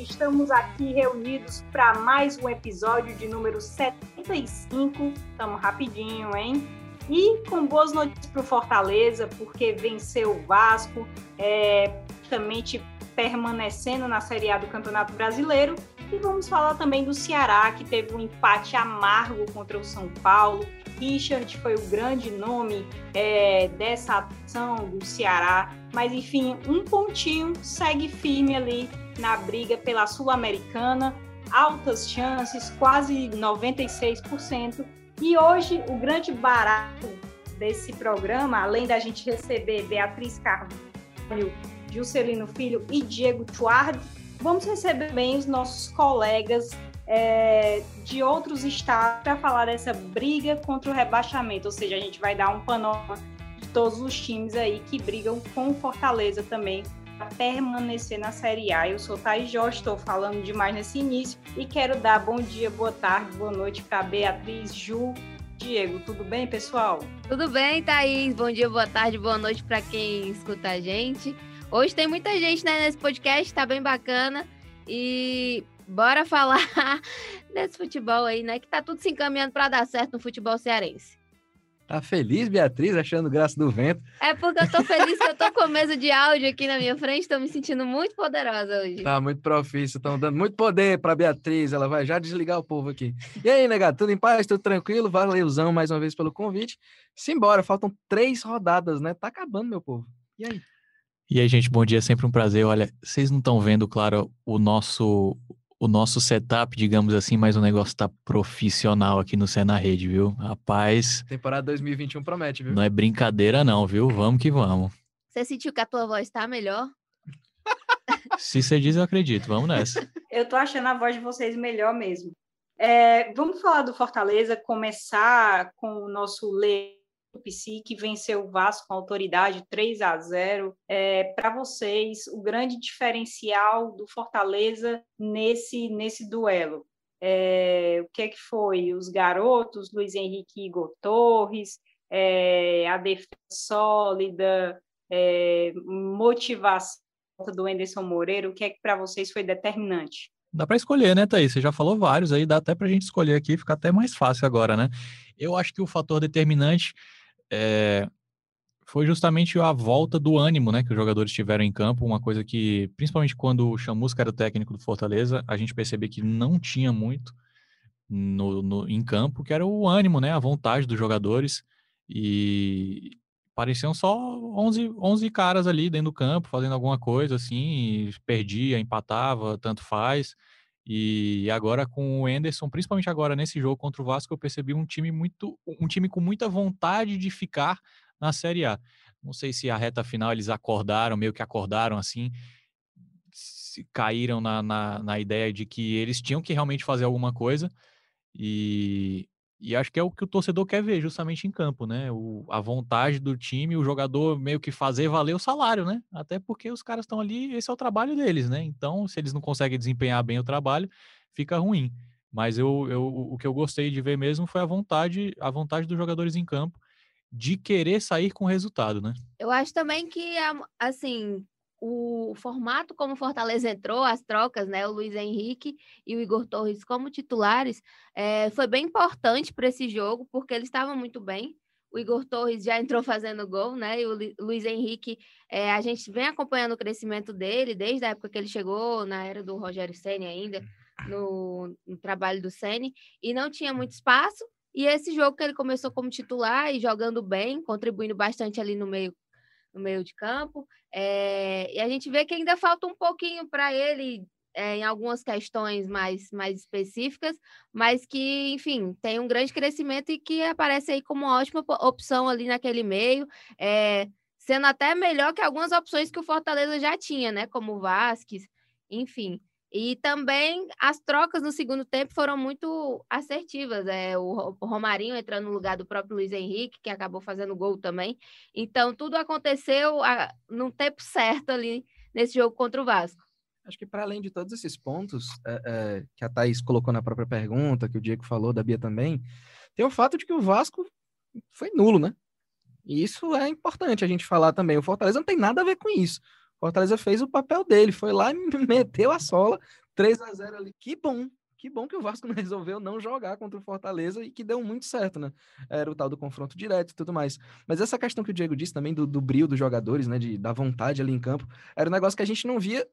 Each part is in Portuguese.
Estamos aqui reunidos para mais um episódio de número 75. Estamos rapidinho, hein? E com boas notícias para o Fortaleza, porque venceu o Vasco, é, justamente permanecendo na Série A do Campeonato Brasileiro. E vamos falar também do Ceará, que teve um empate amargo contra o São Paulo. Richard foi o grande nome é, dessa ação do Ceará. Mas, enfim, um pontinho segue firme ali na briga pela Sul-Americana, altas chances, quase 96%. E hoje o grande barato desse programa, além da gente receber Beatriz Carvalho, Juscelino Filho e Diego Tuard, vamos receber bem os nossos colegas é, de outros estados para falar dessa briga contra o rebaixamento. Ou seja, a gente vai dar um panorama de todos os times aí que brigam com Fortaleza também permanecer na Série A. Eu sou Thaís Jorge, estou falando demais nesse início e quero dar bom dia, boa tarde, boa noite para Beatriz, Ju, Diego. Tudo bem, pessoal? Tudo bem, Thaís. Bom dia, boa tarde, boa noite para quem escuta a gente. Hoje tem muita gente né, nesse podcast, tá bem bacana. E bora falar desse futebol aí, né? Que tá tudo se encaminhando para dar certo no futebol cearense. Tá feliz, Beatriz, achando graça do vento? É porque eu tô feliz que eu tô com a mesa de áudio aqui na minha frente, tô me sentindo muito poderosa hoje. Tá muito profício, estão dando muito poder pra Beatriz, ela vai já desligar o povo aqui. E aí, negado, tudo em paz, tudo tranquilo? Valeuzão mais uma vez pelo convite. Simbora, faltam três rodadas, né? Tá acabando, meu povo. E aí? E aí, gente, bom dia, sempre um prazer. Olha, vocês não estão vendo, claro, o nosso o nosso setup, digamos assim, mas o negócio tá profissional aqui no Cena Rede, viu? Rapaz. Temporada 2021 promete, viu? Não é brincadeira, não, viu? Vamos que vamos. Você sentiu que a tua voz tá melhor? Se você diz, eu acredito. Vamos nessa. eu tô achando a voz de vocês melhor mesmo. É, vamos falar do Fortaleza, começar com o nosso lei o PC que venceu o Vasco com autoridade 3 a 0. É, Para vocês, o grande diferencial do Fortaleza nesse, nesse duelo? É, o que é que foi? Os garotos, Luiz Henrique e Igor Torres, é, a defesa sólida, é, motivação do Enderson Moreira, o que é que para vocês foi determinante? Dá para escolher, né, Thaís? Você já falou vários aí, dá até para a gente escolher aqui, fica até mais fácil agora, né? Eu acho que o fator determinante é, foi justamente a volta do ânimo, né, que os jogadores tiveram em campo, uma coisa que, principalmente quando o Chamusca era o técnico do Fortaleza, a gente percebeu que não tinha muito no, no, em campo, que era o ânimo, né, a vontade dos jogadores, e pareciam só 11, 11 caras ali dentro do campo, fazendo alguma coisa assim, perdia, empatava, tanto faz, e agora com o Enderson, principalmente agora nesse jogo contra o Vasco, eu percebi um time muito, um time com muita vontade de ficar na Série A. Não sei se a reta final eles acordaram, meio que acordaram assim, caíram na, na, na ideia de que eles tinham que realmente fazer alguma coisa. E, e acho que é o que o torcedor quer ver justamente em campo, né? O, a vontade do time, o jogador meio que fazer valer o salário, né? Até porque os caras estão ali, esse é o trabalho deles, né? Então, se eles não conseguem desempenhar bem o trabalho, fica ruim. Mas eu, eu, o que eu gostei de ver mesmo foi a vontade, a vontade dos jogadores em campo de querer sair com resultado, né? Eu acho também que, assim, o formato como Fortaleza entrou, as trocas, né? O Luiz Henrique e o Igor Torres como titulares, é, foi bem importante para esse jogo, porque eles estavam muito bem. O Igor Torres já entrou fazendo gol, né? E o Luiz Henrique, é, a gente vem acompanhando o crescimento dele desde a época que ele chegou, na era do Rogério Senna ainda, no, no trabalho do Senna, e não tinha muito espaço. E esse jogo que ele começou como titular e jogando bem, contribuindo bastante ali no meio no meio de campo. É, e a gente vê que ainda falta um pouquinho para ele é, em algumas questões mais, mais específicas, mas que, enfim, tem um grande crescimento e que aparece aí como uma ótima opção ali naquele meio. É, sendo até melhor que algumas opções que o Fortaleza já tinha, né? Como o Vasquez, enfim. E também as trocas no segundo tempo foram muito assertivas. É, o Romarinho entrando no lugar do próprio Luiz Henrique, que acabou fazendo gol também. Então, tudo aconteceu a, no tempo certo ali nesse jogo contra o Vasco. Acho que para além de todos esses pontos é, é, que a Thaís colocou na própria pergunta, que o Diego falou, da Bia também, tem o fato de que o Vasco foi nulo, né? E isso é importante a gente falar também. O Fortaleza não tem nada a ver com isso. Fortaleza fez o papel dele, foi lá e meteu a sola, 3 a 0 ali. Que bom, que bom que o Vasco resolveu não jogar contra o Fortaleza e que deu muito certo, né? Era o tal do confronto direto e tudo mais. Mas essa questão que o Diego disse também do, do brilho dos jogadores, né? De, da vontade ali em campo, era um negócio que a gente não via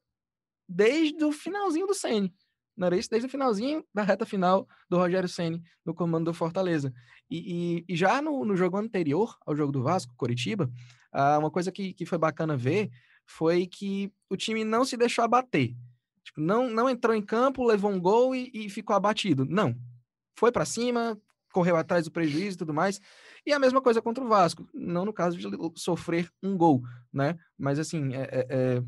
desde o finalzinho do Ceni. Não era isso? Desde o finalzinho da reta final do Rogério Ceni no comando do Fortaleza. E, e, e já no, no, jogo anterior ao jogo do Vasco, Coritiba, uh, uma coisa que, que foi bacana ver foi que o time não se deixou abater. Tipo, não, não entrou em campo, levou um gol e, e ficou abatido. Não. Foi para cima, correu atrás do prejuízo e tudo mais. E a mesma coisa contra o Vasco. Não no caso de sofrer um gol, né? Mas assim, é, é, é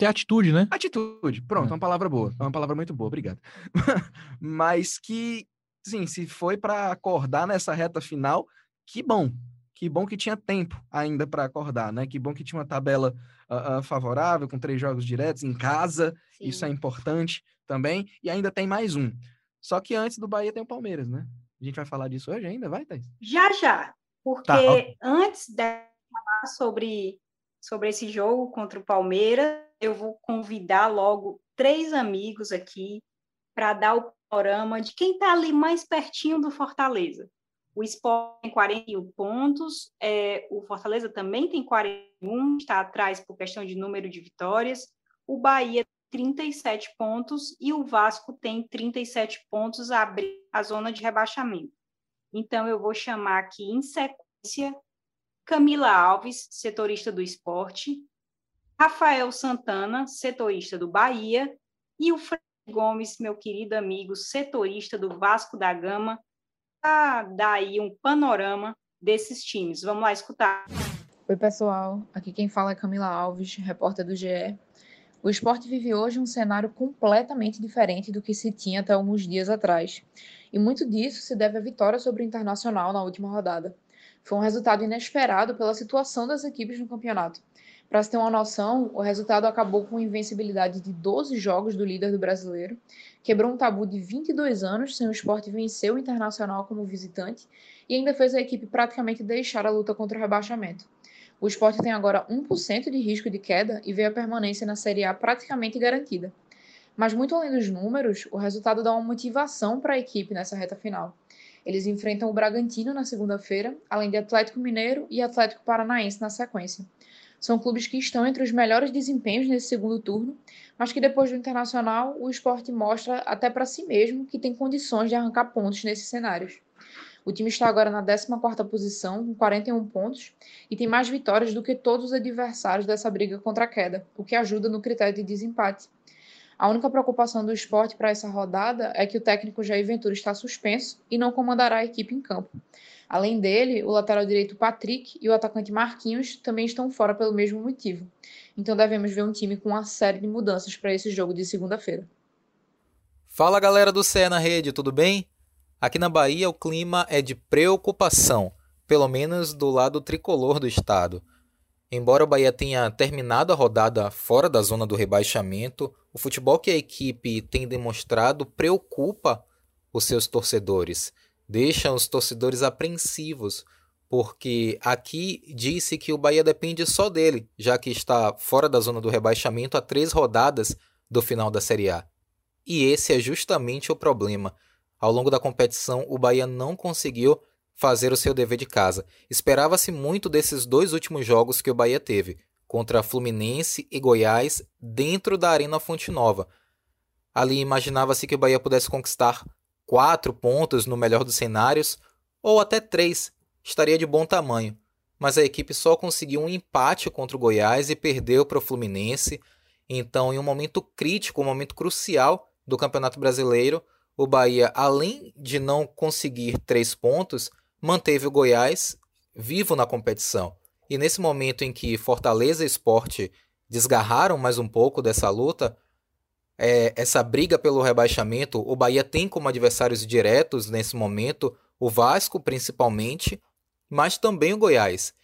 ter atitude, né? Atitude, pronto, é uma palavra boa, é uma palavra muito boa, obrigado. Mas que, sim, se foi para acordar nessa reta final, que bom, que bom que tinha tempo ainda para acordar, né? Que bom que tinha uma tabela uh, uh, favorável, com três jogos diretos em casa, Sim. isso é importante também, e ainda tem mais um. Só que antes do Bahia tem o Palmeiras, né? A gente vai falar disso hoje ainda, vai, Thais? Já, já, porque tá, antes de falar sobre, sobre esse jogo contra o Palmeiras, eu vou convidar logo três amigos aqui para dar o panorama de quem está ali mais pertinho do Fortaleza. O Sport tem 41 pontos, é, o Fortaleza também tem 41, está atrás por questão de número de vitórias. O Bahia 37 pontos e o Vasco tem 37 pontos a abrir a zona de rebaixamento. Então, eu vou chamar aqui em sequência Camila Alves, setorista do esporte, Rafael Santana, setorista do Bahia, e o Fred Gomes, meu querido amigo, setorista do Vasco da Gama, dar aí um panorama desses times. Vamos lá escutar. Oi, pessoal. Aqui quem fala é Camila Alves, repórter do GE. O esporte vive hoje um cenário completamente diferente do que se tinha até alguns dias atrás. E muito disso se deve à vitória sobre o Internacional na última rodada. Foi um resultado inesperado pela situação das equipes no campeonato. Para se ter uma noção, o resultado acabou com a invencibilidade de 12 jogos do líder do brasileiro, quebrou um tabu de 22 anos sem o esporte vencer o Internacional como visitante e ainda fez a equipe praticamente deixar a luta contra o rebaixamento. O esporte tem agora 1% de risco de queda e vê a permanência na Série A praticamente garantida. Mas, muito além dos números, o resultado dá uma motivação para a equipe nessa reta final. Eles enfrentam o Bragantino na segunda-feira, além de Atlético Mineiro e Atlético Paranaense na sequência. São clubes que estão entre os melhores desempenhos nesse segundo turno, mas que depois do Internacional, o esporte mostra até para si mesmo que tem condições de arrancar pontos nesses cenários. O time está agora na 14ª posição, com 41 pontos, e tem mais vitórias do que todos os adversários dessa briga contra a queda, o que ajuda no critério de desempate. A única preocupação do esporte para essa rodada é que o técnico Jair Ventura está suspenso e não comandará a equipe em campo. Além dele, o lateral direito Patrick e o atacante Marquinhos também estão fora pelo mesmo motivo. Então devemos ver um time com uma série de mudanças para esse jogo de segunda-feira. Fala galera do CE na Rede, tudo bem? Aqui na Bahia o clima é de preocupação, pelo menos do lado tricolor do estado. Embora o Bahia tenha terminado a rodada fora da zona do rebaixamento, o futebol que a equipe tem demonstrado preocupa os seus torcedores deixa os torcedores apreensivos, porque aqui disse que o Bahia depende só dele, já que está fora da zona do rebaixamento a três rodadas do final da Série A. E esse é justamente o problema. Ao longo da competição, o Bahia não conseguiu fazer o seu dever de casa. Esperava-se muito desses dois últimos jogos que o Bahia teve, contra Fluminense e Goiás, dentro da Arena Fonte Nova. Ali imaginava-se que o Bahia pudesse conquistar quatro pontos no melhor dos cenários, ou até três, estaria de bom tamanho. Mas a equipe só conseguiu um empate contra o Goiás e perdeu para o Fluminense. Então, em um momento crítico, um momento crucial do Campeonato Brasileiro, o Bahia, além de não conseguir três pontos, manteve o Goiás vivo na competição. E nesse momento em que Fortaleza e Esporte desgarraram mais um pouco dessa luta, é, essa briga pelo rebaixamento, o Bahia tem como adversários diretos nesse momento o Vasco, principalmente, mas também o Goiás.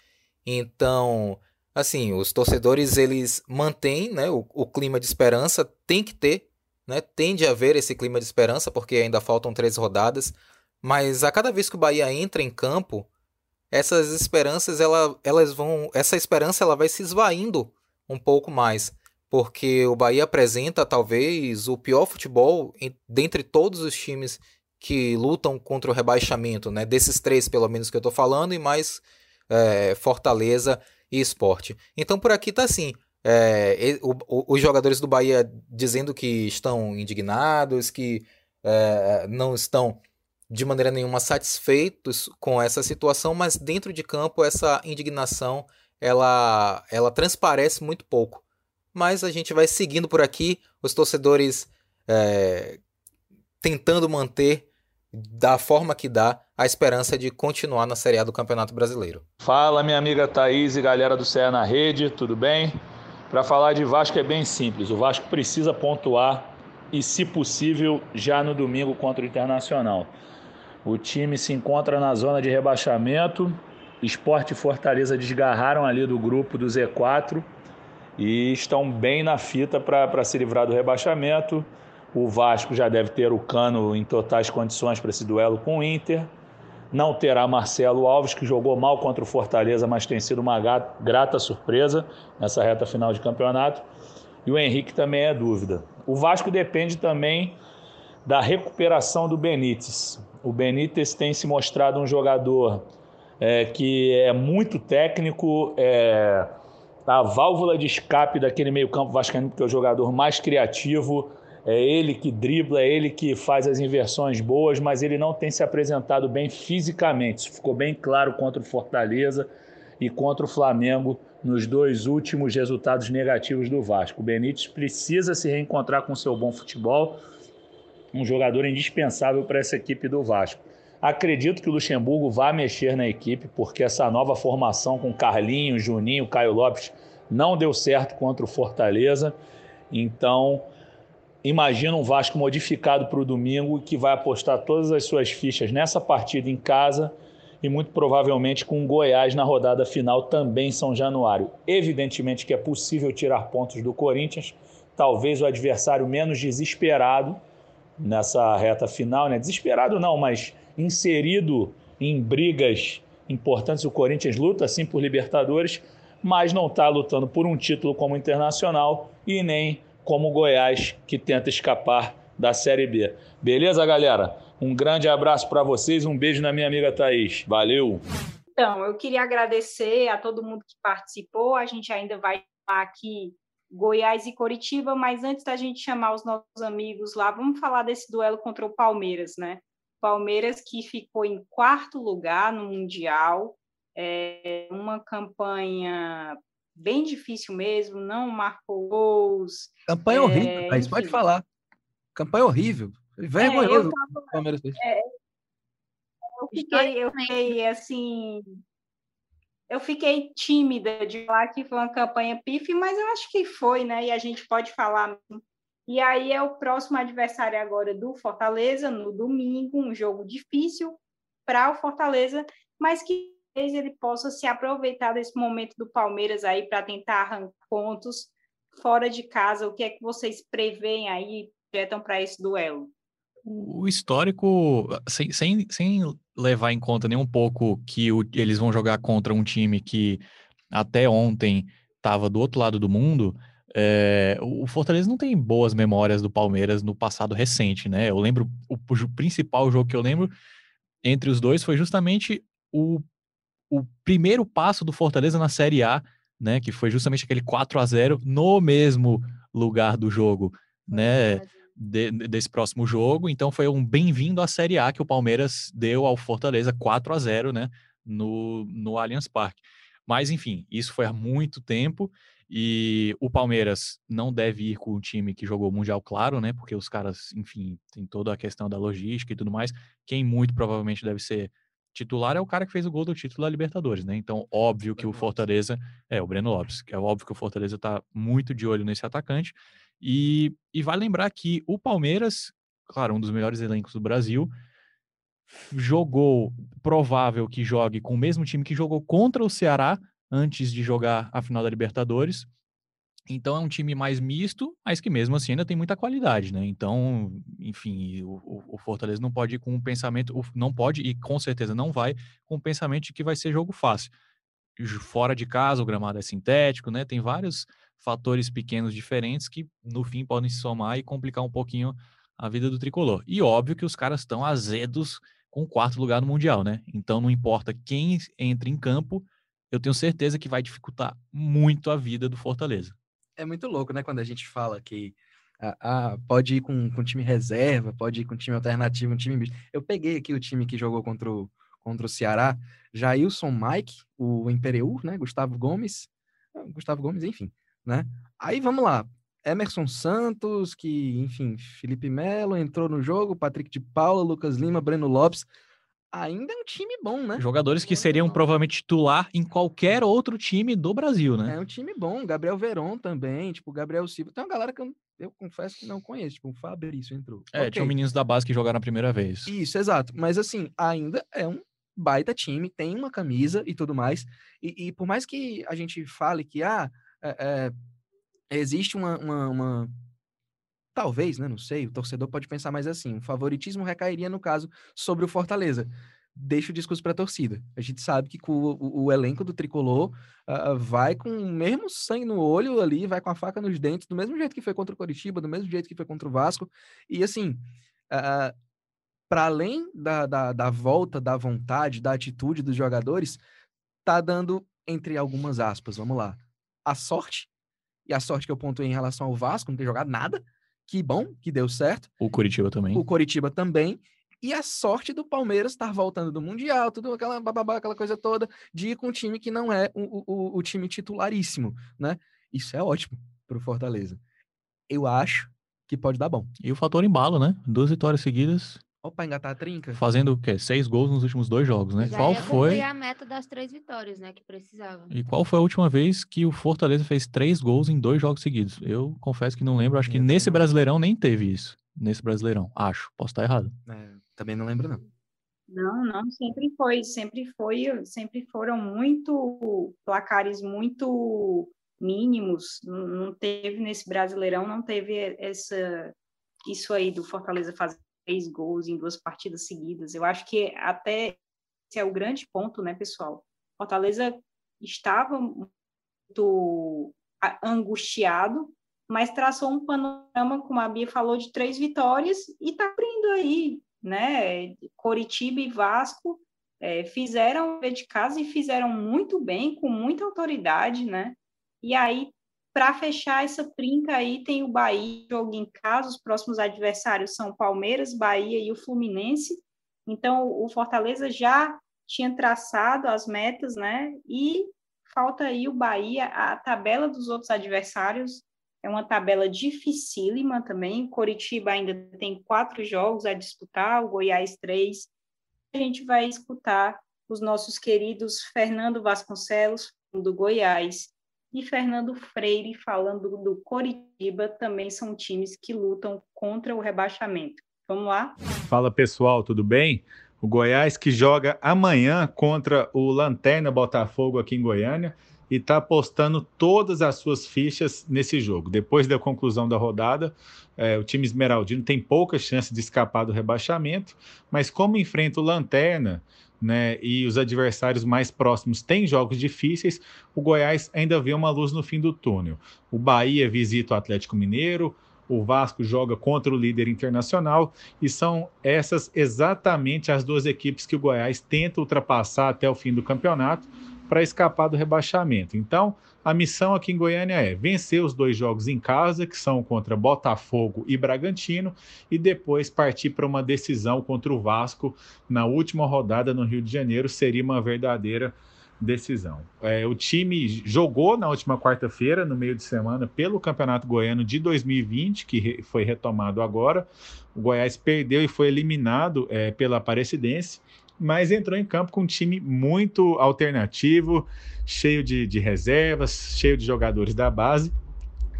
Então, assim, os torcedores eles mantêm né, o, o clima de esperança, tem que ter, né, tende a haver esse clima de esperança, porque ainda faltam três rodadas, mas a cada vez que o Bahia entra em campo, essas esperanças, ela, elas vão, essa esperança ela vai se esvaindo um pouco mais porque o Bahia apresenta talvez o pior futebol dentre todos os times que lutam contra o rebaixamento, né? Desses três, pelo menos, que eu estou falando, e mais é, Fortaleza e Esporte. Então, por aqui tá assim. É, o, o, os jogadores do Bahia dizendo que estão indignados, que é, não estão de maneira nenhuma satisfeitos com essa situação, mas dentro de campo essa indignação ela, ela transparece muito pouco mas a gente vai seguindo por aqui, os torcedores é, tentando manter da forma que dá a esperança de continuar na Série A do Campeonato Brasileiro. Fala, minha amiga Thaís e galera do CE na Rede, tudo bem? Para falar de Vasco é bem simples, o Vasco precisa pontuar e, se possível, já no domingo contra o Internacional. O time se encontra na zona de rebaixamento, Esporte e Fortaleza desgarraram ali do grupo do Z4 e estão bem na fita para se livrar do rebaixamento. O Vasco já deve ter o Cano em totais condições para esse duelo com o Inter. Não terá Marcelo Alves, que jogou mal contra o Fortaleza, mas tem sido uma grata surpresa nessa reta final de campeonato. E o Henrique também é dúvida. O Vasco depende também da recuperação do Benítez. O Benítez tem se mostrado um jogador é, que é muito técnico, é, a válvula de escape daquele meio-campo vascaíno, porque é o jogador mais criativo, é ele que dribla, é ele que faz as inversões boas, mas ele não tem se apresentado bem fisicamente. Isso ficou bem claro contra o Fortaleza e contra o Flamengo nos dois últimos resultados negativos do Vasco. O Benítez precisa se reencontrar com seu bom futebol, um jogador indispensável para essa equipe do Vasco. Acredito que o Luxemburgo vá mexer na equipe, porque essa nova formação com Carlinhos, Juninho, Caio Lopes não deu certo contra o Fortaleza. Então, imagina um Vasco modificado para o domingo que vai apostar todas as suas fichas nessa partida em casa e muito provavelmente com o Goiás na rodada final também em São Januário. Evidentemente que é possível tirar pontos do Corinthians, talvez o adversário menos desesperado nessa reta final, né? Desesperado não, mas inserido em brigas importantes. O Corinthians luta sim por Libertadores, mas não está lutando por um título como internacional e nem como Goiás, que tenta escapar da Série B. Beleza, galera? Um grande abraço para vocês, um beijo na minha amiga Thaís. Valeu! Então, eu queria agradecer a todo mundo que participou. A gente ainda vai falar aqui Goiás e Coritiba, mas antes da gente chamar os nossos amigos lá, vamos falar desse duelo contra o Palmeiras, né? Palmeiras que ficou em quarto lugar no Mundial, é uma campanha bem difícil mesmo, não marcou gols. Campanha é, horrível, mas pode falar. Campanha horrível. Vergonhoso. É, tava, Palmeiras. É, eu fiquei, eu fiquei assim. Eu fiquei tímida de falar que foi uma campanha pife, mas eu acho que foi, né? E a gente pode falar e aí é o próximo adversário agora do Fortaleza, no domingo, um jogo difícil para o Fortaleza, mas que ele possa se aproveitar desse momento do Palmeiras aí para tentar arrancar pontos fora de casa. O que é que vocês preveem aí, projetam para esse duelo? O histórico, sem, sem, sem levar em conta nem um pouco que o, eles vão jogar contra um time que até ontem estava do outro lado do mundo, é, o Fortaleza não tem boas memórias do Palmeiras no passado recente, né? Eu lembro, o, o principal jogo que eu lembro entre os dois foi justamente o, o primeiro passo do Fortaleza na Série A, né? Que foi justamente aquele 4 a 0 no mesmo lugar do jogo, né? De, desse próximo jogo. Então foi um bem-vindo à Série A que o Palmeiras deu ao Fortaleza 4 a 0 né? No, no Allianz Parque. Mas, enfim, isso foi há muito tempo. E o Palmeiras não deve ir com o time que jogou o Mundial, claro, né? Porque os caras, enfim, tem toda a questão da logística e tudo mais. Quem muito provavelmente deve ser Titular é o cara que fez o gol do título da Libertadores, né? Então, óbvio que o Fortaleza. É, o Breno Lopes, que é óbvio que o Fortaleza tá muito de olho nesse atacante. E, e vai lembrar que o Palmeiras, claro, um dos melhores elencos do Brasil, jogou, provável que jogue com o mesmo time que jogou contra o Ceará antes de jogar a final da Libertadores. Então é um time mais misto, mas que mesmo assim ainda tem muita qualidade, né? Então, enfim, o, o Fortaleza não pode ir com um pensamento, não pode e com certeza não vai com o pensamento de que vai ser jogo fácil. Fora de casa, o gramado é sintético, né? Tem vários fatores pequenos diferentes que no fim podem se somar e complicar um pouquinho a vida do tricolor. E óbvio que os caras estão azedos com o quarto lugar no Mundial, né? Então não importa quem entre em campo, eu tenho certeza que vai dificultar muito a vida do Fortaleza é muito louco, né? Quando a gente fala que ah, ah, pode ir com, com time reserva, pode ir com time alternativo, um time. Eu peguei aqui o time que jogou contra o, contra o Ceará, Jailson Mike, o Imperiur, né? Gustavo Gomes, ah, Gustavo Gomes, enfim, né? Aí vamos lá. Emerson Santos, que, enfim, Felipe Melo entrou no jogo, Patrick de Paula, Lucas Lima, Breno Lopes ainda é um time bom, né? Jogadores que seriam provavelmente titular em qualquer outro time do Brasil, né? É um time bom. Gabriel Veron também, tipo, Gabriel Silva. Tem uma galera que eu, eu confesso que não conheço, tipo, o Fabrício entrou. É, okay. tinha meninos da base que jogaram a primeira vez. Isso, exato. Mas assim, ainda é um baita time, tem uma camisa e tudo mais. E, e por mais que a gente fale que, ah, é, é, existe uma, uma, uma talvez, né, não sei, o torcedor pode pensar mais assim, o favoritismo recairia, no caso, sobre o Fortaleza. Deixa o discurso para a torcida. A gente sabe que o, o, o elenco do Tricolor uh, vai com o mesmo sangue no olho ali, vai com a faca nos dentes, do mesmo jeito que foi contra o Coritiba, do mesmo jeito que foi contra o Vasco. E assim, uh, para além da, da, da volta, da vontade, da atitude dos jogadores, tá dando, entre algumas aspas, vamos lá, a sorte, e a sorte que eu pontuei em relação ao Vasco, não ter jogado nada, que bom que deu certo. O Curitiba também. O Curitiba também. E a sorte do Palmeiras estar voltando do Mundial, tudo aquela bababá, aquela coisa toda, de ir com um time que não é o, o, o time titularíssimo, né? Isso é ótimo para o Fortaleza. Eu acho que pode dar bom. E o fator embalo, né? Duas vitórias seguidas. Opa, engatar a trinca. Fazendo o quê? Seis gols nos últimos dois jogos, né? Já qual foi a meta das três vitórias, né? Que precisava. E qual foi a última vez que o Fortaleza fez três gols em dois jogos seguidos? Eu confesso que não lembro. Acho que nesse Brasileirão nem teve isso. Nesse Brasileirão. Acho. Posso estar errado. É, também não lembro, não. Não, não, sempre foi, sempre foi, sempre foram muito placares muito mínimos. Não teve nesse Brasileirão, não teve essa isso aí do Fortaleza fazer três gols em duas partidas seguidas. Eu acho que até esse é o grande ponto, né, pessoal? Fortaleza estava muito angustiado, mas traçou um panorama, como a Bia falou, de três vitórias e está abrindo aí, né? Coritiba e Vasco é, fizeram de casa e fizeram muito bem, com muita autoridade, né? E aí para fechar essa trinca aí, tem o Bahia, jogo em casa, os próximos adversários são Palmeiras, Bahia e o Fluminense. Então, o Fortaleza já tinha traçado as metas, né? E falta aí o Bahia, a tabela dos outros adversários é uma tabela dificílima também. Coritiba ainda tem quatro jogos a disputar, o Goiás três. A gente vai escutar os nossos queridos Fernando Vasconcelos, do Goiás, e Fernando Freire falando do Coritiba, também são times que lutam contra o rebaixamento. Vamos lá? Fala pessoal, tudo bem? O Goiás que joga amanhã contra o Lanterna Botafogo aqui em Goiânia e está apostando todas as suas fichas nesse jogo. Depois da conclusão da rodada, é, o time esmeraldino tem pouca chance de escapar do rebaixamento, mas como enfrenta o Lanterna, né, e os adversários mais próximos têm jogos difíceis, o Goiás ainda vê uma luz no fim do túnel. O Bahia visita o Atlético Mineiro, o Vasco joga contra o líder internacional e são essas exatamente as duas equipes que o Goiás tenta ultrapassar até o fim do campeonato para escapar do rebaixamento. Então, a missão aqui em Goiânia é vencer os dois jogos em casa, que são contra Botafogo e Bragantino, e depois partir para uma decisão contra o Vasco na última rodada no Rio de Janeiro. Seria uma verdadeira decisão. É, o time jogou na última quarta-feira, no meio de semana, pelo Campeonato Goiano de 2020, que re, foi retomado agora. O Goiás perdeu e foi eliminado é, pela Aparecidense mas entrou em campo com um time muito alternativo, cheio de, de reservas, cheio de jogadores da base,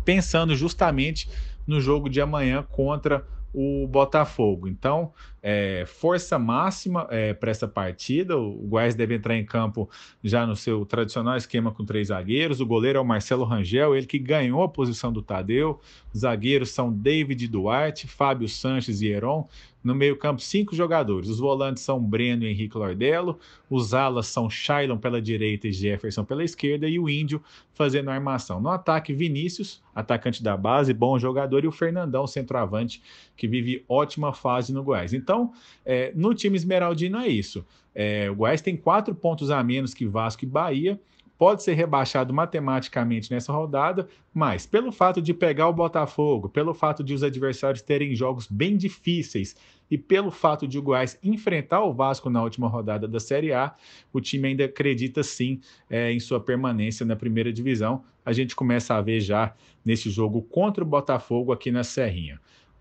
pensando justamente no jogo de amanhã contra o Botafogo. Então, é, força máxima é, para essa partida. O Goiás deve entrar em campo já no seu tradicional esquema com três zagueiros. O goleiro é o Marcelo Rangel, ele que ganhou a posição do Tadeu. Os zagueiros são David Duarte, Fábio Sanches e Heron. No meio-campo, cinco jogadores. Os volantes são Breno e Henrique Lordelo. Os alas são Shailon pela direita e Jefferson pela esquerda. E o Índio fazendo a armação. No ataque, Vinícius, atacante da base, bom jogador. E o Fernandão, centroavante, que vive ótima fase no Goiás. Então, é, no time esmeraldino é isso. É, o Goiás tem quatro pontos a menos que Vasco e Bahia pode ser rebaixado matematicamente nessa rodada, mas pelo fato de pegar o Botafogo, pelo fato de os adversários terem jogos bem difíceis e pelo fato de o Goiás enfrentar o Vasco na última rodada da Série A, o time ainda acredita sim é, em sua permanência na primeira divisão. A gente começa a ver já nesse jogo contra o Botafogo aqui na Serrinha.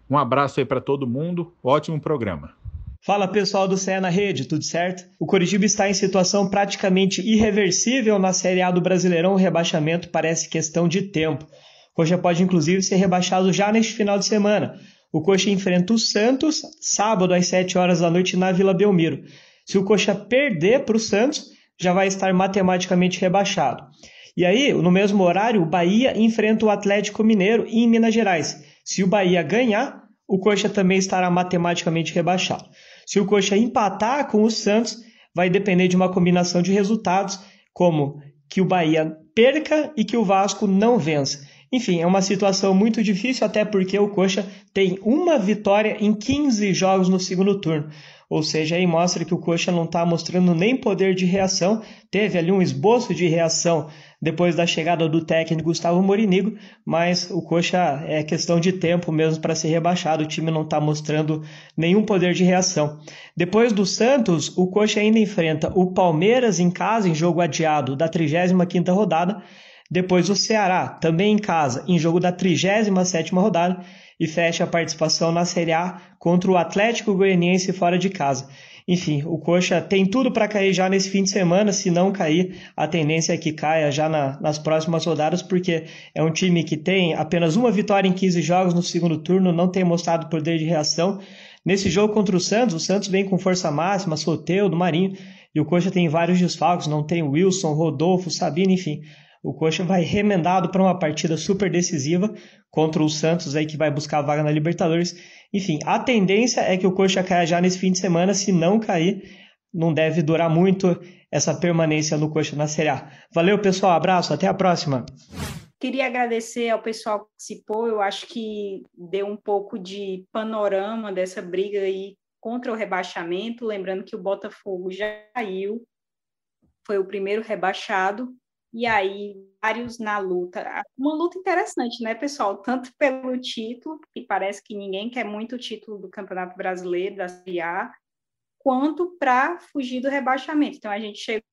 Um abraço aí para todo mundo, ótimo programa. Fala pessoal do CE na Rede, tudo certo? O Coritiba está em situação praticamente irreversível na Série A do Brasileirão, o rebaixamento parece questão de tempo. Coxa pode inclusive ser rebaixado já neste final de semana. O Coxa enfrenta o Santos sábado às 7 horas da noite na Vila Belmiro. Se o Coxa perder para o Santos, já vai estar matematicamente rebaixado. E aí, no mesmo horário, o Bahia enfrenta o Atlético Mineiro em Minas Gerais. Se o Bahia ganhar, o Coxa também estará matematicamente rebaixado. Se o Coxa empatar com o Santos, vai depender de uma combinação de resultados, como que o Bahia perca e que o Vasco não vença. Enfim, é uma situação muito difícil, até porque o Coxa tem uma vitória em 15 jogos no segundo turno. Ou seja, aí mostra que o Coxa não está mostrando nem poder de reação. Teve ali um esboço de reação depois da chegada do técnico Gustavo Morinigo, mas o Coxa é questão de tempo mesmo para ser rebaixado. O time não está mostrando nenhum poder de reação. Depois do Santos, o Coxa ainda enfrenta o Palmeiras em casa, em jogo adiado da 35ª rodada. Depois o Ceará, também em casa, em jogo da 37ª rodada e fecha a participação na Série A contra o Atlético Goianiense fora de casa. Enfim, o Coxa tem tudo para cair já nesse fim de semana, se não cair, a tendência é que caia já na, nas próximas rodadas, porque é um time que tem apenas uma vitória em 15 jogos no segundo turno, não tem mostrado poder de reação. Nesse jogo contra o Santos, o Santos vem com força máxima, do Marinho, e o Coxa tem vários desfalques, não tem Wilson, Rodolfo, Sabino, enfim. O Coxa vai remendado para uma partida super decisiva contra o Santos aí que vai buscar a vaga na Libertadores. Enfim, a tendência é que o Coxa caia já nesse fim de semana, se não cair, não deve durar muito essa permanência no Coxa na Série A. Valeu, pessoal, abraço, até a próxima. Queria agradecer ao pessoal que participou, eu acho que deu um pouco de panorama dessa briga aí contra o rebaixamento, lembrando que o Botafogo já caiu, foi o primeiro rebaixado, e aí vários na luta. Uma luta interessante, né, pessoal? Tanto pelo título, que parece que ninguém quer muito o título do Campeonato Brasileiro, da Série A, quanto para fugir do rebaixamento. Então a gente chegou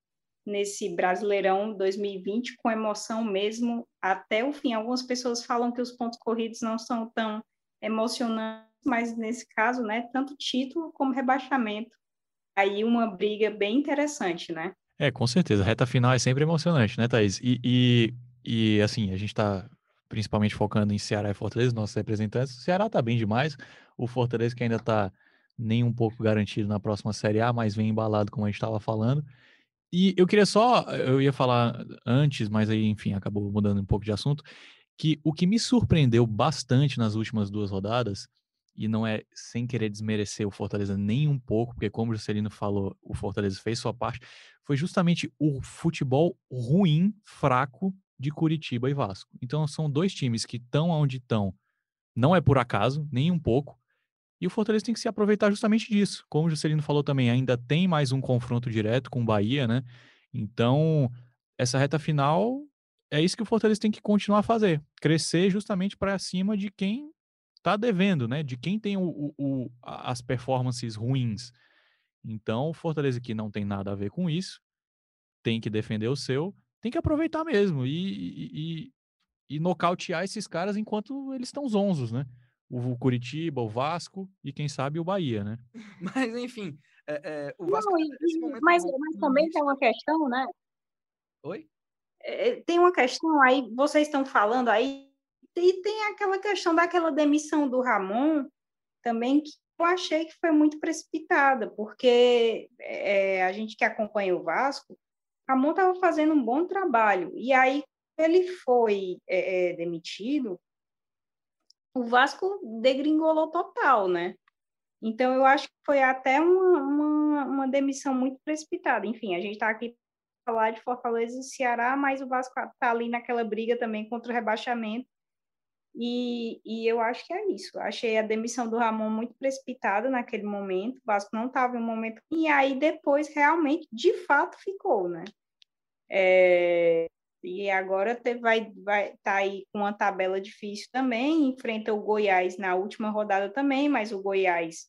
nesse Brasileirão 2020 com emoção mesmo até o fim. Algumas pessoas falam que os pontos corridos não são tão emocionantes, mas nesse caso, né, tanto título como rebaixamento. Aí uma briga bem interessante, né? É, com certeza. A reta final é sempre emocionante, né, Thaís? E, e, e assim, a gente está principalmente focando em Ceará e Fortaleza, nossos representantes. O Ceará está bem demais. O Fortaleza que ainda está nem um pouco garantido na próxima Série A, mas vem embalado, como a gente estava falando. E eu queria só, eu ia falar antes, mas aí, enfim, acabou mudando um pouco de assunto, que o que me surpreendeu bastante nas últimas duas rodadas e não é sem querer desmerecer o Fortaleza nem um pouco, porque como o Juscelino falou, o Fortaleza fez sua parte, foi justamente o futebol ruim, fraco de Curitiba e Vasco. Então são dois times que estão onde estão, não é por acaso, nem um pouco, e o Fortaleza tem que se aproveitar justamente disso. Como o Juscelino falou também, ainda tem mais um confronto direto com o Bahia, né? Então, essa reta final é isso que o Fortaleza tem que continuar a fazer, crescer justamente para cima de quem está devendo, né? De quem tem o, o, o, as performances ruins. Então, o Fortaleza que não tem nada a ver com isso, tem que defender o seu, tem que aproveitar mesmo e, e, e nocautear esses caras enquanto eles estão zonzos, né? O Curitiba, o Vasco e quem sabe o Bahia, né? Mas enfim, É, é, o Vasco, Não, e- e- momento, mas, no- mas também tem uma questão, né? Oi? É, tem uma questão aí, vocês estão falando aí, e tem aquela questão daquela demissão do Ramon também, que eu achei que foi muito precipitada, porque é, a gente que acompanha o Vasco, Ramon estava fazendo um bom trabalho, e aí ele foi é, é, demitido, o Vasco degringolou total, né? Então, eu acho que foi até uma, uma, uma demissão muito precipitada. Enfim, a gente está aqui para falar de Fortaleza e Ceará, mas o Vasco está ali naquela briga também contra o rebaixamento. E, e eu acho que é isso. Achei a demissão do Ramon muito precipitada naquele momento. O Vasco não estava em um momento. E aí depois realmente, de fato, ficou, né? É, e agora te- vai vai tá aí com uma tabela difícil também. Enfrenta o Goiás na última rodada também, mas o Goiás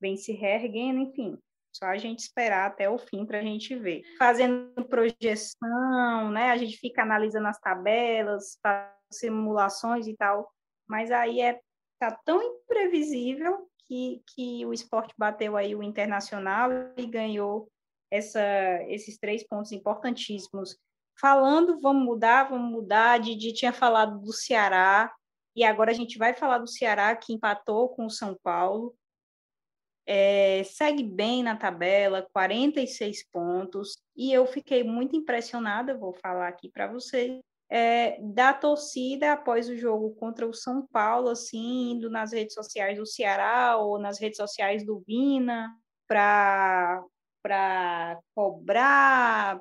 vem se reerguendo, enfim. Só a gente esperar até o fim para a gente ver. Fazendo projeção, né? A gente fica analisando as tabelas, faz simulações e tal, mas aí é tá tão imprevisível que, que o esporte bateu aí o internacional e ganhou essa, esses três pontos importantíssimos. Falando, vamos mudar, vamos mudar. Didi tinha falado do Ceará, e agora a gente vai falar do Ceará, que empatou com o São Paulo. É, segue bem na tabela, 46 pontos, e eu fiquei muito impressionada, vou falar aqui para vocês, é, da torcida após o jogo contra o São Paulo, assim, indo nas redes sociais do Ceará ou nas redes sociais do Vina para cobrar,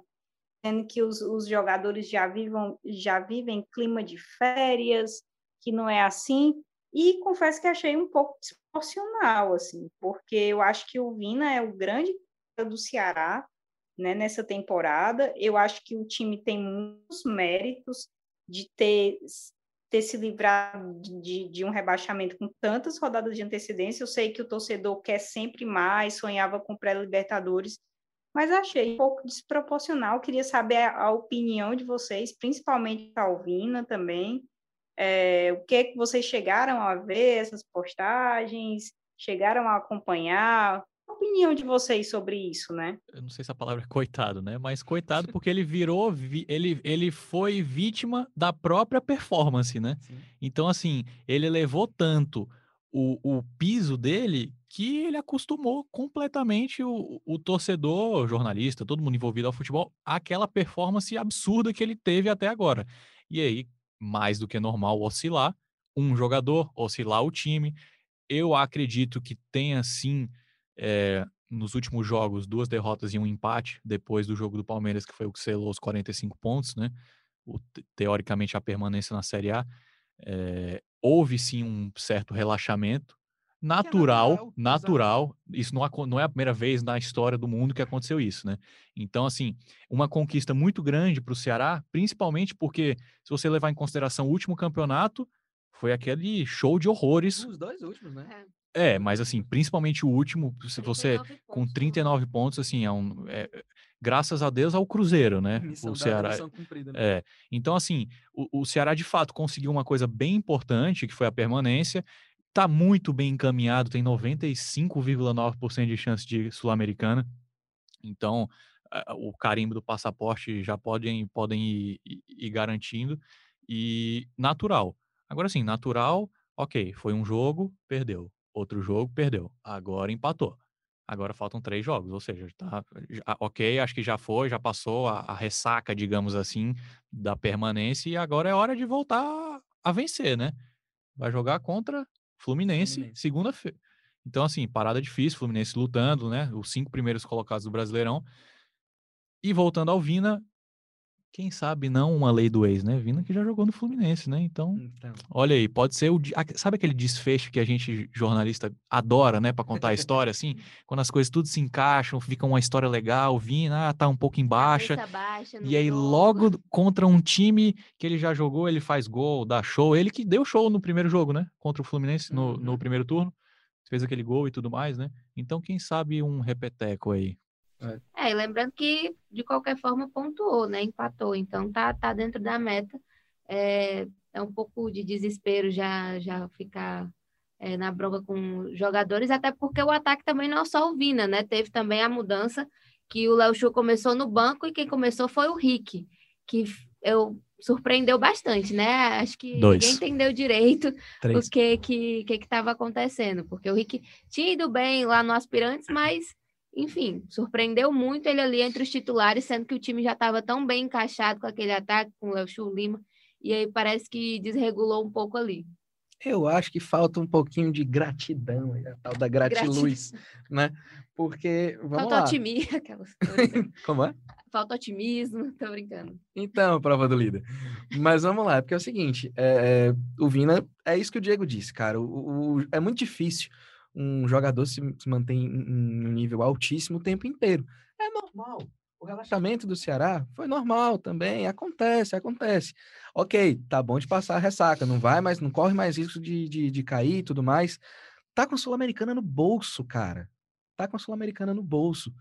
dizendo que os, os jogadores já, vivam, já vivem clima de férias, que não é assim. E confesso que achei um pouco desproporcional, assim, porque eu acho que o Vina é o grande do Ceará, né, nessa temporada. Eu acho que o time tem muitos méritos de ter, ter se livrado de, de um rebaixamento com tantas rodadas de antecedência. Eu sei que o torcedor quer sempre mais, sonhava com pré-libertadores, mas achei um pouco desproporcional. Queria saber a, a opinião de vocês, principalmente a Alvina também. É, o que é que vocês chegaram a ver essas postagens, chegaram a acompanhar? Opinião de vocês sobre isso, né? Eu não sei se a palavra é coitado, né? Mas coitado porque ele virou, vi- ele, ele foi vítima da própria performance, né? Sim. Então, assim, ele levou tanto o, o piso dele que ele acostumou completamente o, o torcedor, o jornalista, todo mundo envolvido ao futebol, àquela performance absurda que ele teve até agora. E aí, mais do que normal oscilar, um jogador, oscilar o time. Eu acredito que tenha sim, eh, nos últimos jogos, duas derrotas e um empate, depois do jogo do Palmeiras, que foi o que selou os 45 pontos, né? O, te- teoricamente a permanência na Série A. Eh, houve sim um certo relaxamento. Natural, natural, exato. natural. Isso não, não é a primeira vez na história do mundo que aconteceu isso, né? Então, assim, uma conquista muito grande para o Ceará, principalmente porque, se você levar em consideração o último campeonato, foi aquele show de horrores. Os dois últimos, né? É, mas assim, principalmente o último, se você 39 com pontos, 39 pontos, assim, é um, é, graças a Deus ao Cruzeiro, né? Missão o Ceará. cumprida, né? É, então, assim, o, o Ceará de fato conseguiu uma coisa bem importante, que foi a permanência. Tá muito bem encaminhado, tem 95,9% de chance de Sul-Americana. Então, o carimbo do passaporte já podem, podem ir, ir- ir garantindo. E natural. Agora sim, natural, ok, foi um jogo, perdeu. Outro jogo, perdeu. Agora empatou. Agora faltam três jogos, ou seja, tá, já- ok, acho que já foi, já passou a, a ressaca, digamos assim, da permanência, e agora é hora de voltar a vencer, né? Vai jogar contra Fluminense, Fluminense. segunda-feira. Então, assim, parada difícil, Fluminense lutando, né? Os cinco primeiros colocados do Brasileirão. E voltando ao Vina, quem sabe não uma lei do ex, né? Vina que já jogou no Fluminense, né? Então, Então, olha aí, pode ser o. Sabe aquele desfecho que a gente, jornalista, adora, né? Pra contar a história, assim? Quando as coisas tudo se encaixam, fica uma história legal, Vina, ah, tá um pouco em baixa. Baixa no E aí, jogo. logo contra um time que ele já jogou, ele faz gol, dá show. Ele que deu show no primeiro jogo, né? Contra o Fluminense no, no Uhum. primeiro turno. Fez aquele gol e tudo mais, né? Então, quem sabe um repeteco aí. É, e lembrando que, de qualquer forma, pontuou, né? Empatou. Então, tá, tá dentro da meta. É, é um pouco de desespero já, já ficar é, na bronca com jogadores, até porque o ataque também não é só o Vina, né? Teve também a mudança que o Léo Chu começou no banco e quem começou foi o Rick, que eu surpreendeu bastante, né? Acho que Dois. ninguém entendeu direito Três. o que que que estava acontecendo, porque o Rick tinha ido bem lá no Aspirantes, mas enfim, surpreendeu muito ele ali entre os titulares, sendo que o time já estava tão bem encaixado com aquele ataque com o Léo Chu Lima, e aí parece que desregulou um pouco ali. Eu acho que falta um pouquinho de gratidão, a tal da gratiluz, né? Porque, vamos Falta lá. otimismo, aquelas. Como é? Falta otimismo, tô brincando. Então, prova do líder. Mas vamos lá, porque é o seguinte, é, é, o Vina, é isso que o Diego disse, cara. O, o- é muito difícil um jogador se, se manter em um nível altíssimo o tempo inteiro. É normal. O relaxamento do Ceará foi normal também, acontece, acontece. Ok, tá bom de passar a ressaca, não vai mais, não corre mais risco de, de, de cair e tudo mais. Tá com a Sul-Americana no bolso, cara. Tá com a Sul-Americana no bolso.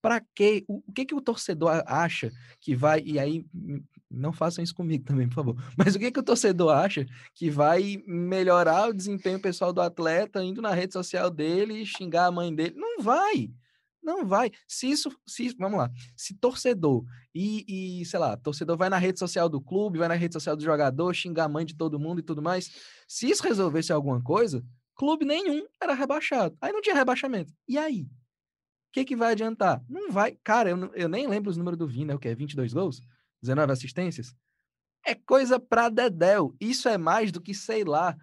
Pra quê? O, o que que o torcedor acha que vai, e aí hum, não façam isso comigo também, por favor. Mas o que que o torcedor acha que vai melhorar o desempenho pessoal do atleta indo na rede social dele xingar a mãe dele? Não vai. Não vai. Se isso, se vamos lá, se torcedor e, e, sei lá, torcedor vai na rede social do clube, vai na rede social do jogador, xingar a mãe de todo mundo e tudo mais, se isso resolvesse alguma coisa, clube nenhum era rebaixado. Aí não tinha rebaixamento. E aí? O que que vai adiantar? Não vai. Cara, eu, eu nem lembro os números do Vina, é o quê? 22 gols? 19 assistências? É coisa pra dedéu. Isso é mais do que, sei lá,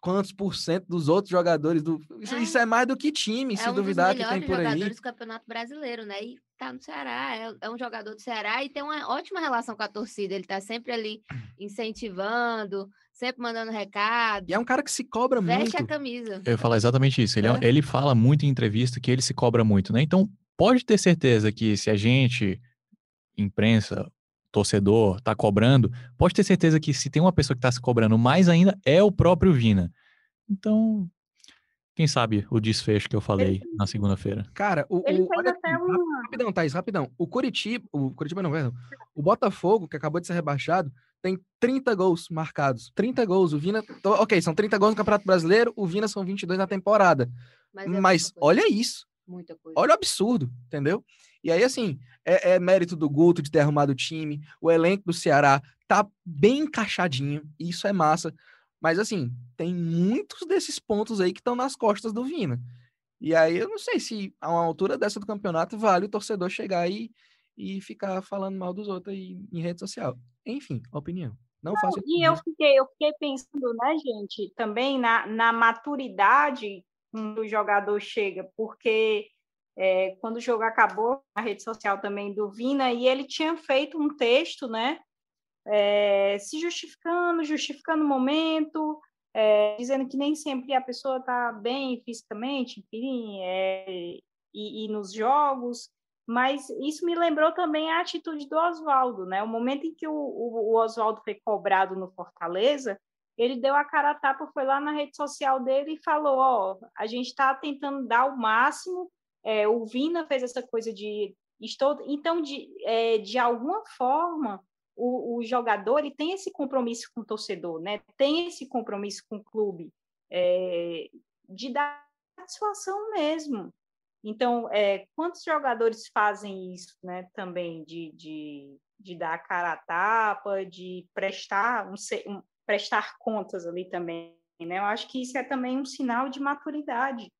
quantos por cento dos outros jogadores do. Isso é, É. isso é mais do que time, é se um duvidar dos que tem por aí. jogadores do Campeonato Brasileiro, né? E tá no Ceará, é, é um jogador do Ceará e tem uma ótima relação com a torcida. Ele tá sempre ali incentivando, sempre mandando recado, E é um cara que se cobra veste a muito. camisa. Eu ia falar exatamente isso. Ele, é um- É. ele fala muito em entrevista que ele se cobra muito, né? Então, pode ter certeza que se a gente, imprensa, torcedor, tá cobrando, pode ter certeza que se tem uma pessoa que tá se cobrando mais ainda, é o próprio Vina. Então, quem sabe o desfecho que eu falei na segunda-feira. Cara, o. Ele o olha até aqui, uma. Rapidão, Thaís, rapidão. O Curitiba, o Curitiba não, perdão. O Botafogo, que acabou de ser rebaixado, tem 30 gols marcados. 30 gols. O Vina. Ok, são 30 gols no Campeonato Brasileiro, o Vina são 22 na temporada. Mas, é Mas olha isso. Muita coisa. Olha o absurdo, entendeu? E aí, assim, é, é mérito do Guto de ter arrumado o time, o elenco do Ceará tá bem encaixadinho, e isso é massa. Mas, assim, tem muitos desses pontos aí que estão nas costas do Vina. E aí, eu não sei se a uma altura dessa do campeonato vale o torcedor chegar aí e ficar falando mal dos outros aí em rede social. Enfim, opinião. Não, faço isso E eu fiquei, eu fiquei pensando, né, gente, também na, na maturidade o jogador chega, porque é, quando o jogo acabou, a rede social também do Vina, e ele tinha feito um texto, né, é, se justificando, justificando o momento, é, dizendo que nem sempre a pessoa está bem fisicamente, enfim, é, e, e nos jogos, mas isso me lembrou também a atitude do Oswaldo, né? O momento em que o, o, o Oswaldo foi cobrado no Fortaleza, ele deu a cara a tapa, foi lá na rede social dele e falou: Ó, a gente está tentando dar o máximo. É, o Vina fez essa coisa de. Estou... Então, de, é, de alguma forma, o, o, jogador ele tem esse compromisso com o torcedor, né? tem esse compromisso com o clube, é, de dar satisfação mesmo. Então, é, quantos jogadores fazem isso, né? Também de, de, de dar a cara a tapa, de prestar, um, prestar contas ali também. Né? Eu acho que isso é também um sinal de maturidade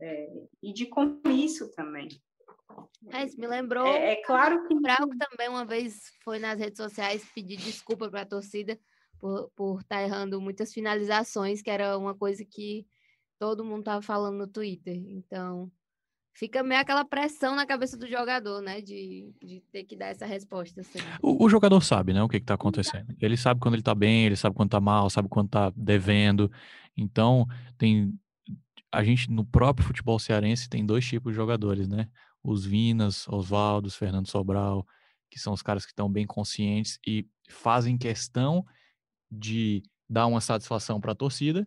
é, e de compromisso também. É, isso me lembrou. É, é claro que. O Brauco também uma vez foi nas redes sociais pedir desculpa para a torcida por, por estar tá errando muitas finalizações, que era uma coisa que todo mundo estava falando no Twitter. Então, fica meio aquela pressão na cabeça do jogador, né? De, de ter que dar essa resposta. Assim. O, o, jogador sabe, né? O que, está acontecendo. Ele sabe quando ele está bem, ele sabe quando está mal, sabe quando está devendo. Então, tem. A gente, no próprio futebol cearense, tem dois tipos de jogadores, né? Os Vinas, Oswaldo, Fernando Sobral, que são os caras que estão bem conscientes e fazem questão de dar uma satisfação para a torcida.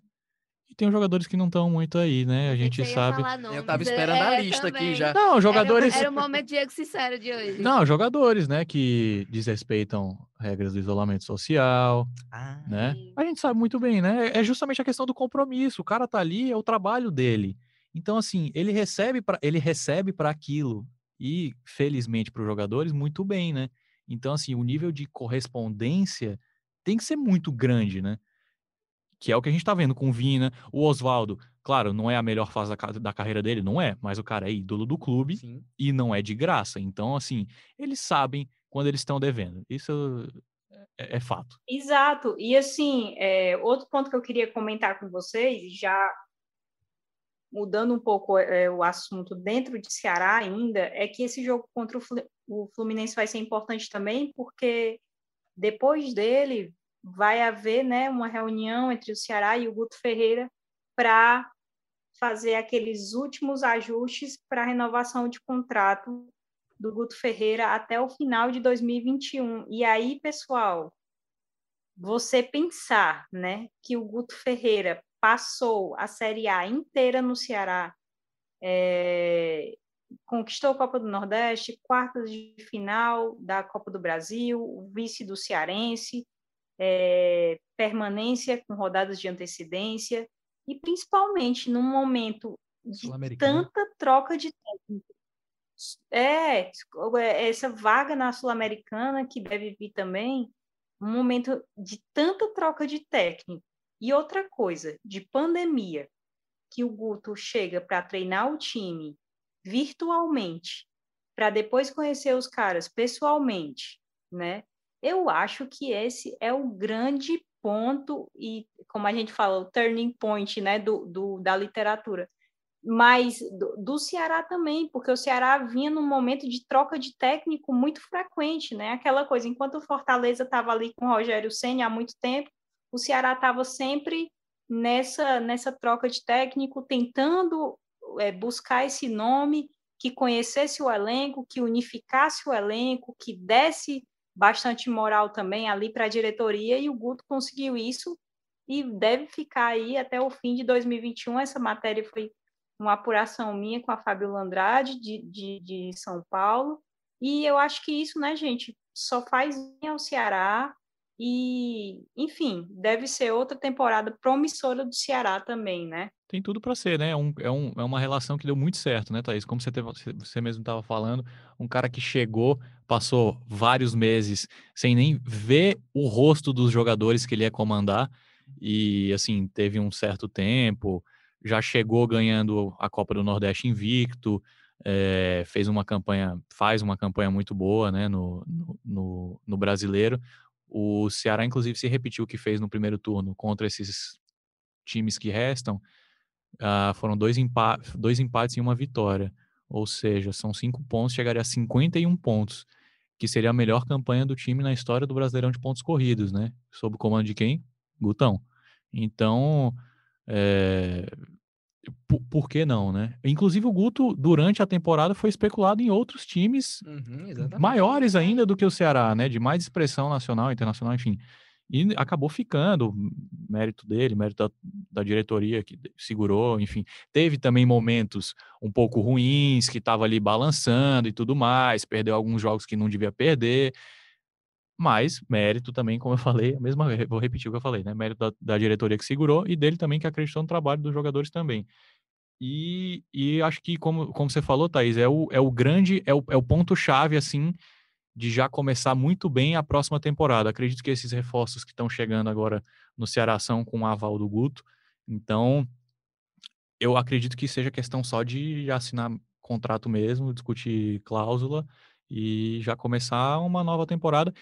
E tem os jogadores que não estão muito aí, né? A gente sabe. Eu tava esperando a lista aqui já. Não, jogadores. Era, era o momento Diego Sincero de hoje. Não, jogadores, né, que desrespeitam regras do isolamento social, Ah, né? A gente sabe muito bem, né? É justamente a questão do compromisso. O cara tá ali, é o trabalho dele. Então, assim, ele recebe para ele recebe para aquilo e felizmente para os jogadores muito bem, né? Então, assim, o nível de correspondência tem que ser muito grande, né? Que é o que a gente tá vendo com o Vina, o Oswaldo. Claro, não é a melhor fase da, da carreira dele, não é, mas o cara é ídolo do clube sim. e não é de graça. Então, assim, eles sabem quando eles estão devendo. Isso é, é fato. Exato. E assim, é, outro ponto que eu queria comentar com vocês, já mudando um pouco é, o assunto dentro de Ceará ainda, é que esse jogo contra o Fluminense vai ser importante também, porque depois dele vai haver né, uma reunião entre o Ceará e o Guto Ferreira para fazer aqueles últimos ajustes para a renovação de contrato do Guto Ferreira até o final de 2021. E aí, pessoal, você pensar, né, que o Guto Ferreira passou a Série A inteira no Ceará, é, conquistou a Copa do Nordeste, quartas de final da Copa do Brasil, vice do Cearense, é, permanência com rodadas de antecedência e principalmente num momento de tanta troca de técnico. É, essa vaga na Sul-Americana que deve vir também, um momento de tanta troca de técnico. E outra coisa, de pandemia, que o Guto chega para treinar o time virtualmente, para depois conhecer os caras pessoalmente, né? Eu acho que esse é o grande ponto e, como a gente fala, o turning point, né, do, do da literatura. Mas do, do Ceará também, porque o Ceará vinha num momento de troca de técnico muito frequente, né? Aquela coisa, enquanto o Fortaleza estava ali com o Rogério Senna há muito tempo, o Ceará estava sempre nessa, nessa troca de técnico, tentando é, buscar esse nome que conhecesse o elenco, que unificasse o elenco, que desse bastante moral também ali para a diretoria, e o Guto conseguiu isso e deve ficar aí até o fim de 2021. Essa matéria foi uma apuração minha com a Fábio Andrade, de, de, de São Paulo, e eu acho que isso, né, gente, só faz bem ao Ceará, e, enfim, deve ser outra temporada promissora do Ceará também, né? Tem tudo para ser, né? É, um, é, um, é uma relação que deu muito certo, né, Thaís? Como você, teve, você mesmo estava falando, um cara que chegou, passou vários meses sem nem ver o rosto dos jogadores que ele ia comandar, e, assim, teve um certo tempo, já chegou ganhando a Copa do Nordeste invicto, é, fez uma campanha, faz uma campanha muito boa, né, no, no, no brasileiro. O Ceará, inclusive, se repetiu o que fez no primeiro turno contra esses times que restam. Uh, foram dois, empa dois empates e uma vitória. Ou seja, são cinco pontos, chegaria a 51 pontos, que seria a melhor campanha do time na história do Brasileirão de pontos corridos, né? Sob o comando de quem? Gutão. Então, é... por, por, que não, né? Inclusive, o Guto, durante a temporada, foi especulado em outros times uhum, maiores ainda do que o Ceará, né? De mais expressão nacional, internacional, enfim. E acabou ficando, mérito dele, mérito da, da, diretoria que segurou, enfim. Teve também momentos um pouco ruins, que estava ali balançando e tudo mais, perdeu alguns jogos que não devia perder. Mas mérito também, como eu falei, a mesma vou repetir o que eu falei, né? Mérito da, da diretoria que segurou e dele também que acreditou no trabalho dos jogadores também. E, e acho que, como, como você falou, Thaís, é o, é o grande, é o, é o ponto-chave, assim, de já começar muito bem a próxima temporada. Acredito que esses reforços que estão chegando agora no Ceará são com o aval do Guto. Então, eu acredito que seja questão só de assinar contrato mesmo, discutir cláusula e já começar uma nova temporada.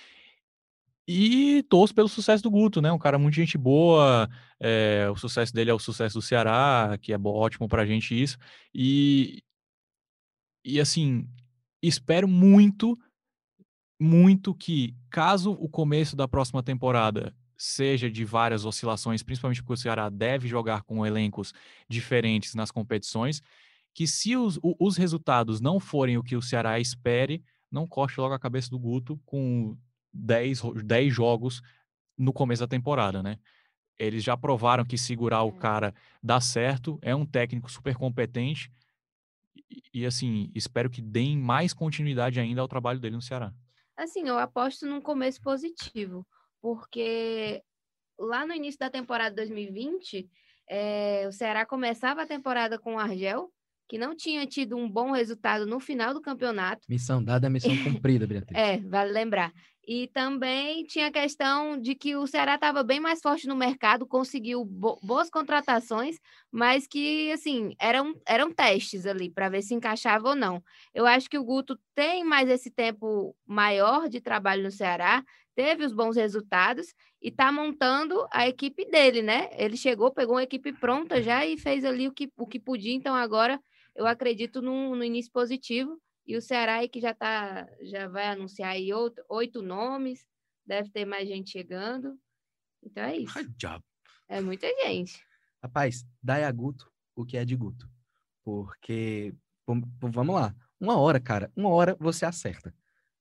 E torço pelo sucesso do Guto, né? Um cara muito gente boa. É, o sucesso dele é o sucesso do Ceará, que é ótimo pra gente isso. E, e assim, espero muito muito que, caso o começo da próxima temporada seja de várias oscilações, principalmente porque o Ceará deve jogar com elencos diferentes nas competições, que se os, os resultados não forem o que o Ceará espere, não corte logo a cabeça do Guto com 10, 10 jogos no começo da temporada, né? Eles já provaram que segurar o É. cara dá certo, é um técnico super competente. E, e, assim, espero que deem mais continuidade ainda ao trabalho dele no Ceará. Assim, eu aposto num começo positivo, porque lá no início da temporada 2020, eh, o Ceará começava a temporada com o Argel, que não tinha tido um bom resultado no final do campeonato. Missão dada é missão cumprida, Beatriz. É, vale lembrar. E também tinha a questão de que o Ceará estava bem mais forte no mercado, conseguiu bo boas contratações, mas que, assim, eram, eram testes ali para ver se encaixava ou não. Eu acho que o Guto tem mais esse tempo maior de trabalho no Ceará, teve os bons resultados e está montando a equipe dele, né? Ele chegou, pegou uma equipe pronta já e fez ali o que, o que podia, então agora eu acredito no, no início positivo. E o Ceará aí que já tá, já vai anunciar aí outro, oito nomes, deve ter mais gente chegando. Então é isso. Job. É muita gente. Rapaz, dai a Guto o que é de Guto. Porque, vam- vamos lá, uma hora, cara, uma hora você acerta.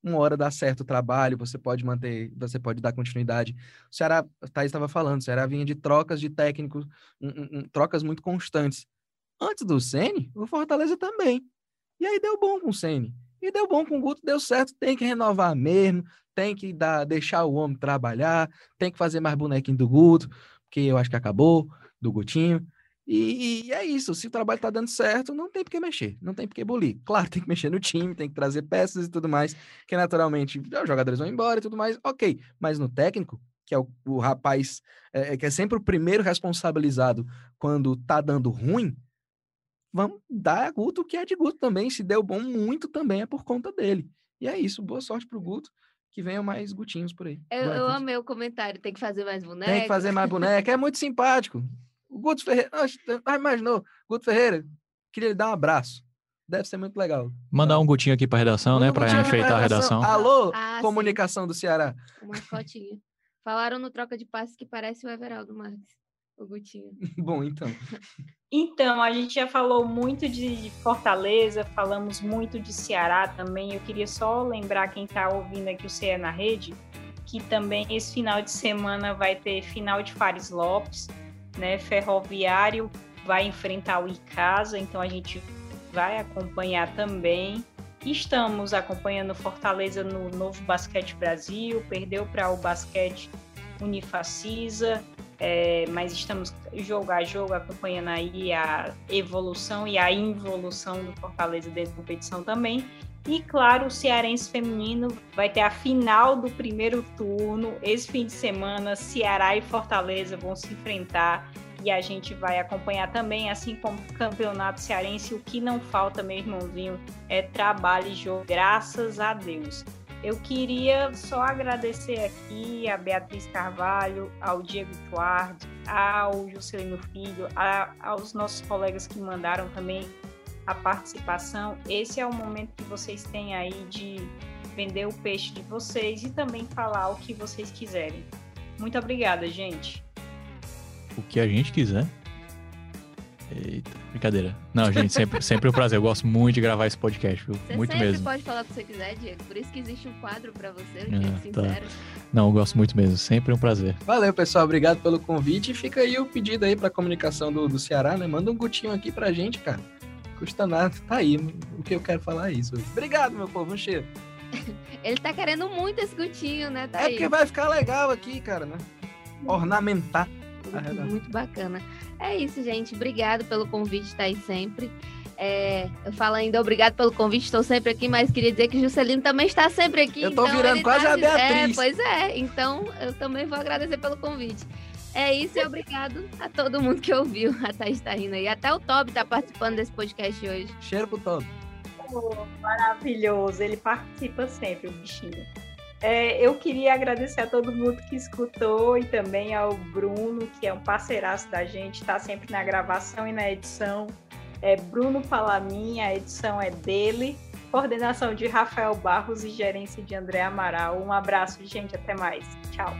Uma hora dá certo o trabalho, você pode manter, você pode dar continuidade. O Ceará, a Thaís estava falando, o Ceará vinha de trocas de técnicos, um- um- um- trocas muito constantes. Antes do Ceni, o Fortaleza também. E aí deu bom com o Ceni. E deu bom com o Guto, deu certo, tem que renovar mesmo, tem que dar, deixar o homem trabalhar, tem que fazer mais bonequinho do Guto, porque eu acho que acabou, do Gutinho. E, e é isso, se o trabalho tá dando certo, não tem por que mexer, não tem por que bolir. Claro, tem que mexer no time, tem que trazer peças e tudo mais, que naturalmente os jogadores vão embora e tudo mais, ok. Mas no técnico, que é o, o rapaz, é, que é sempre o primeiro responsabilizado quando tá dando ruim, vamos dar a Guto o que é de Guto também. Se deu bom, muito também é por conta dele. E é isso. Boa sorte pro Guto. Que venham mais Gutinhos por aí. Eu, eu amei o comentário, tem que fazer mais boneco. Tem que fazer mais boneca. É muito simpático. O Guto Ferreira. Ah, imaginou? Guto Ferreira. Queria lhe dar um abraço. Deve ser muito legal. Mandar um Gutinho aqui pra redação, né? Manda um Pra Gutinho pra enfeitar a redação. Alô, Ah, sim. comunicação do Ceará. O mascotinho. Falaram no troca de passes que parece o Everaldo Marques, o Gutinho. Bom, então. Então, a gente já falou muito de Fortaleza, falamos muito de Ceará também. Eu queria só lembrar quem está ouvindo aqui o CE na Rede, que também esse final de semana vai ter final de Fares Lopes, né? Ferroviário vai enfrentar o Icasa, então a gente vai acompanhar também. Estamos acompanhando Fortaleza no Novo Basquete Brasil, perdeu para o Basquete Unifacisa, é, mas estamos jogo a jogo acompanhando aí a evolução e a involução do Fortaleza dentro da competição também. E claro, o Cearense Feminino vai ter a final do primeiro turno. Esse fim de semana, Ceará e Fortaleza vão se enfrentar e a gente vai acompanhar também, assim como o Campeonato Cearense. O que não falta, meu irmãozinho, é trabalho e jogo, graças a Deus. Eu queria só agradecer aqui a Beatriz Carvalho, ao Diego Tuard, ao Juscelino Filho, a, aos nossos colegas que mandaram também a participação. Esse é o momento que vocês têm aí de vender o peixe de vocês e também falar o que vocês quiserem. Muito obrigada, gente. O que a gente quiser. Eita, brincadeira. Não, gente, sempre, sempre um prazer. Eu gosto muito de gravar esse podcast, viu? Você muito mesmo. pode falar o que você quiser, Diego. Por isso que existe um quadro para você, o Ah, Diego tá. Sincero. Não, eu gosto muito mesmo. Sempre um prazer. Valeu, pessoal. Obrigado pelo convite. E fica aí o pedido aí pra comunicação do, do Ceará, né? Manda um gutinho aqui pra gente, cara. Custa nada. Tá aí. O que eu quero falar é isso. Obrigado, meu povo. Um cheiro. Ele tá querendo muito esse gutinho, né? Tá É aí. porque vai ficar legal aqui, cara, né? Ornamentar. Muito, bacana. É isso, gente. Obrigado pelo convite, tá aí sempre. É, eu falo ainda obrigado pelo convite, estou sempre aqui, mas queria dizer que o Juscelino também está sempre aqui. Eu tô então virando ele quase tá a É, Beatriz. pois é, então eu também vou agradecer pelo convite. É isso e obrigado a todo mundo que ouviu. A Thaís tá rindo aí. Até o Toby tá participando desse podcast hoje. Cheiro pro todo. Oh, maravilhoso, ele participa sempre, o bichinho. É, eu queria agradecer a todo mundo que escutou e também ao Bruno, que é um parceiraço da gente, está sempre na gravação e na edição. É Bruno Palamin, a edição é dele. Coordenação de Rafael Barros e gerência de André Amaral. Um abraço, gente, até mais. Tchau.